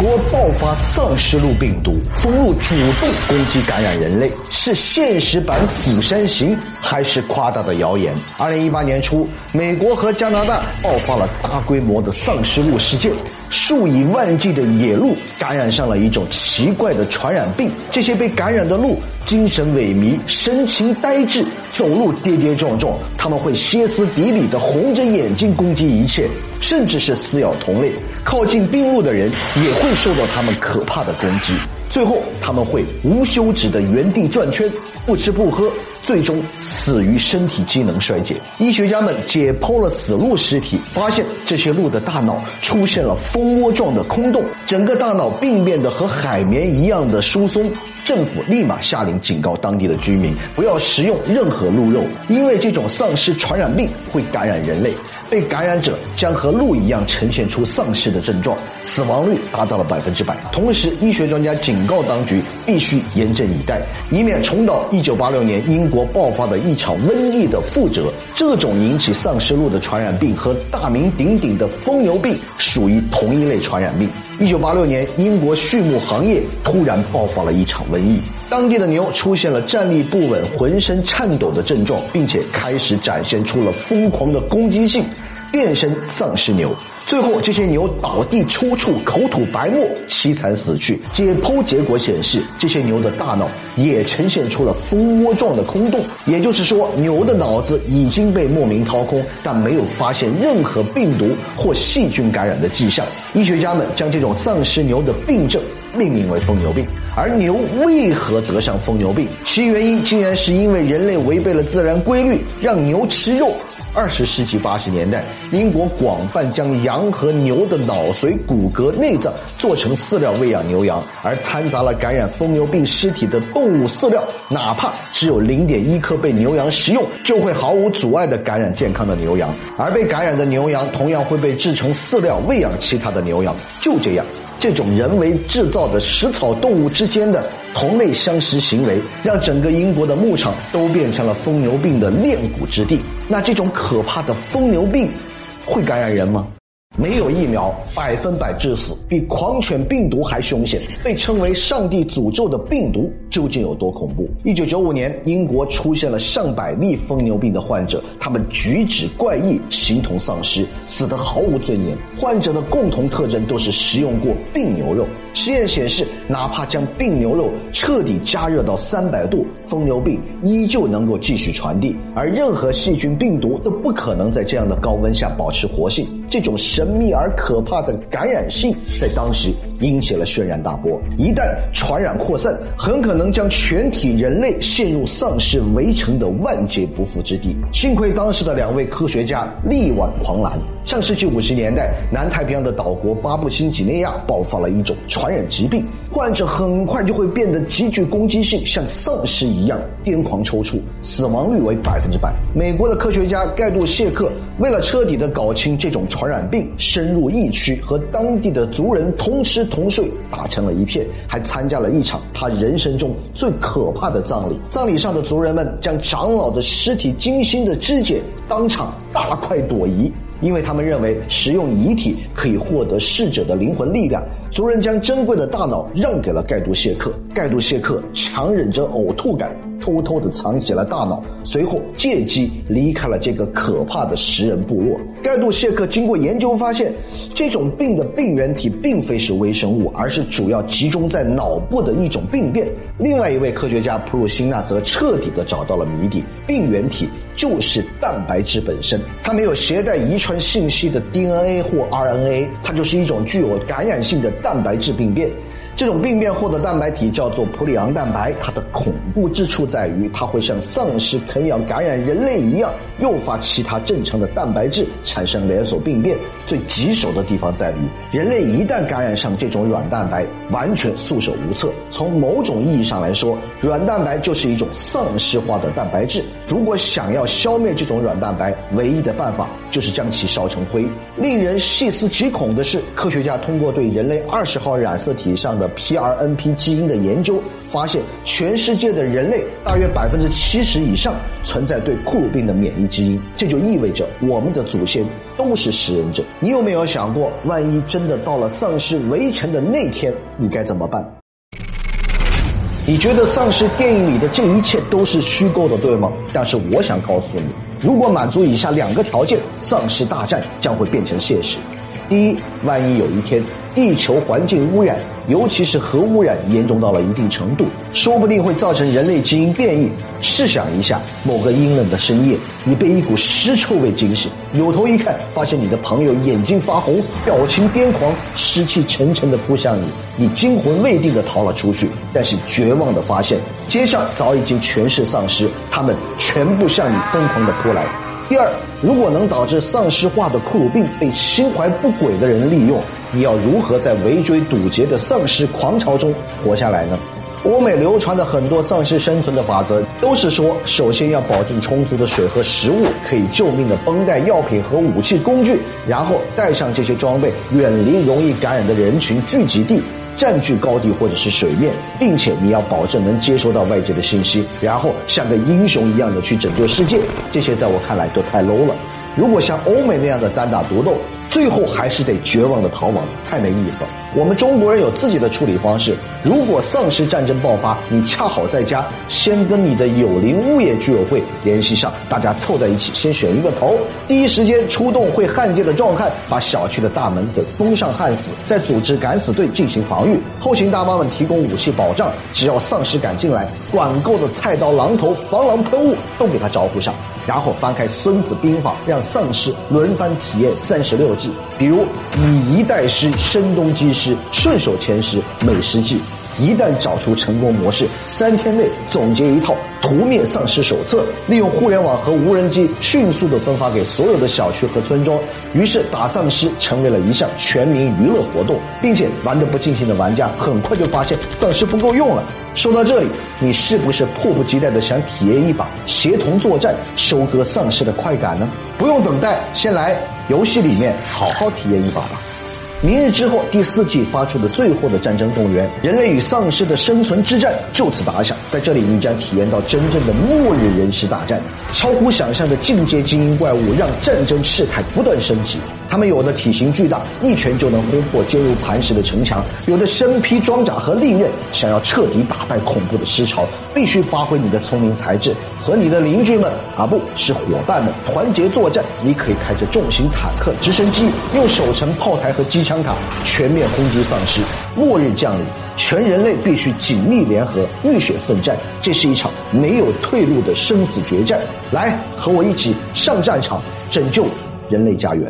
国爆发丧尸路病毒，蜂鹿主动攻击感染人类，是现实版《釜山行》还是夸大的谣言？二零一八年初，美国和加拿大爆发了大规模的丧尸鹿事件。数以万计的野鹿感染上了一种奇怪的传染病，这些被感染的鹿精神萎靡、神情呆滞、走路跌跌撞撞，他们会歇斯底里地红着眼睛攻击一切，甚至是撕咬同类。靠近病鹿的人也会受到他们可怕的攻击。最后，他们会无休止的原地转圈，不吃不喝，最终死于身体机能衰竭。医学家们解剖了死鹿尸体，发现这些鹿的大脑出现了蜂窝状的空洞，整个大脑病变的和海绵一样的疏松。政府立马下令警告当地的居民不要食用任何鹿肉，因为这种丧尸传染病会感染人类，被感染者将和鹿一样呈现出丧尸的症状，死亡率达到了百分之百。同时，医学专家警警告当局必须严阵以待，以免重蹈1986年英国爆发的一场瘟疫的覆辙。这种引起丧尸鹿的传染病和大名鼎鼎的疯牛病属于同一类传染病。1986年，英国畜牧行业突然爆发了一场。瘟疫，当地的牛出现了站立不稳、浑身颤抖的症状，并且开始展现出了疯狂的攻击性，变身丧尸牛。最后，这些牛倒地抽搐、口吐白沫，凄惨死去。解剖结果显示，这些牛的大脑也呈现出了蜂窝状的空洞，也就是说，牛的脑子已经被莫名掏空，但没有发现任何病毒或细菌感染的迹象。医学家们将这种丧尸牛的病症命名为疯牛病。而牛为何得上疯牛病？其原因竟然是因为人类违背了自然规律，让牛吃肉。二十世纪八十年代，英国广泛将羊和牛的脑髓、骨骼、内脏做成饲料喂养牛羊，而掺杂了感染疯牛病尸体的动物饲料，哪怕只有零点一克被牛羊食用，就会毫无阻碍地感染健康的牛羊，而被感染的牛羊同样会被制成饲料喂养其他的牛羊。就这样。这种人为制造的食草动物之间的同类相食行为，让整个英国的牧场都变成了疯牛病的炼骨之地。那这种可怕的疯牛病，会感染人吗？没有疫苗，百分百致死，比狂犬病毒还凶险。被称为“上帝诅咒”的病毒究竟有多恐怖？一九九五年，英国出现了上百例疯牛病的患者，他们举止怪异，形同丧尸，死得毫无尊严。患者的共同特征都是食用过病牛肉。实验显示，哪怕将病牛肉彻底加热到三百度，疯牛病依旧能够继续传递，而任何细菌病毒都不可能在这样的高温下保持活性。这种神秘而可怕的感染性，在当时引起了轩然大波。一旦传染扩散，很可能将全体人类陷入丧尸围城的万劫不复之地。幸亏当时的两位科学家力挽狂澜。上世纪五十年代，南太平洋的岛国巴布新几内亚爆发了一种传染疾病，患者很快就会变得极具攻击性，像丧尸一样癫狂抽搐，死亡率为百分之百。美国的科学家盖杜谢克为了彻底的搞清这种传染病深入疫区，和当地的族人同吃同睡，打成了一片，还参加了一场他人生中最可怕的葬礼。葬礼上的族人们将长老的尸体精心的肢解，当场大快朵颐。因为他们认为食用遗体可以获得逝者的灵魂力量，族人将珍贵的大脑让给了盖杜谢克。盖杜谢克强忍着呕吐感，偷偷的藏起了大脑，随后借机离开了这个可怕的食人部落。盖杜谢克经过研究发现，这种病的病原体并非是微生物，而是主要集中在脑部的一种病变。另外一位科学家普鲁辛纳则彻底的找到了谜底：病原体就是蛋白质本身，它没有携带遗传。传信息的 DNA 或 RNA，它就是一种具有感染性的蛋白质病变。这种病变后的蛋白体叫做普里昂蛋白，它的恐怖之处在于，它会像丧尸啃咬感染人类一样，诱发其他正常的蛋白质产生连锁病变。最棘手的地方在于，人类一旦感染上这种软蛋白，完全束手无策。从某种意义上来说，软蛋白就是一种丧尸化的蛋白质。如果想要消灭这种软蛋白，唯一的办法就是将其烧成灰。令人细思极恐的是，科学家通过对人类二十号染色体上的 PRNP 基因的研究，发现全世界的人类大约百分之七十以上存在对库鲁病的免疫基因，这就意味着我们的祖先都是食人者。你有没有想过，万一真的到了丧尸围城的那天，你该怎么办？你觉得丧尸电影里的这一切都是虚构的，对吗？但是我想告诉你，如果满足以下两个条件，丧尸大战将会变成现实。第一，万一有一天地球环境污染，尤其是核污染严重到了一定程度，说不定会造成人类基因变异。试想一下，某个阴冷的深夜，你被一股尸臭味惊醒，扭头一看，发现你的朋友眼睛发红，表情癫狂，尸气沉沉的扑向你，你惊魂未定的逃了出去，但是绝望的发现，街上早已经全是丧尸，他们全部向你疯狂的扑来。第二，如果能导致丧尸化的库鲁病被心怀不轨的人利用，你要如何在围追堵截的丧尸狂潮中活下来呢？欧美流传的很多丧尸生存的法则，都是说，首先要保证充足的水和食物，可以救命的绷带、药品和武器工具，然后带上这些装备，远离容易感染的人群聚集地。占据高地或者是水面，并且你要保证能接收到外界的信息，然后像个英雄一样的去拯救世界。这些在我看来都太 low 了。如果像欧美那样的单打独斗，最后还是得绝望的逃亡，太没意思了。我们中国人有自己的处理方式。如果丧尸战争爆发，你恰好在家，先跟你的友邻物业居委会联系上，大家凑在一起，先选一个头，第一时间出动会焊接的壮汉，把小区的大门给封上焊死，再组织敢死队进行防御，后勤大妈们提供武器保障。只要丧尸敢进来，管够的菜刀、榔头、防狼喷雾都给他招呼上，然后翻开《孙子兵法》，让丧尸轮番体验三十六计，比如以一代师、声东击西。顺手牵师，美食计。一旦找出成功模式，三天内总结一套屠灭丧尸手册，利用互联网和无人机迅速的分发给所有的小区和村庄。于是打丧尸成为了一项全民娱乐活动，并且玩得不尽兴的玩家很快就发现丧尸不够用了。说到这里，你是不是迫不及待的想体验一把协同作战、收割丧尸的快感呢？不用等待，先来游戏里面好好体验一把吧。明日之后，第四季发出的最后的战争动员，人类与丧尸的生存之战就此打响。在这里，你将体验到真正的末日人尸大战，超乎想象的进阶精英怪物让战争事态不断升级。他们有的体型巨大，一拳就能轰破坚如磐石的城墙；有的身披装甲和利刃，想要彻底打败恐怖的尸潮，必须发挥你的聪明才智，和你的邻居们啊，不是伙伴们团结作战。你可以开着重型坦克、直升机，用守城炮台和机枪塔全面轰击丧尸。末日降临，全人类必须紧密联合，浴血奋战。这是一场没有退路的生死决战。来，和我一起上战场，拯救人类家园。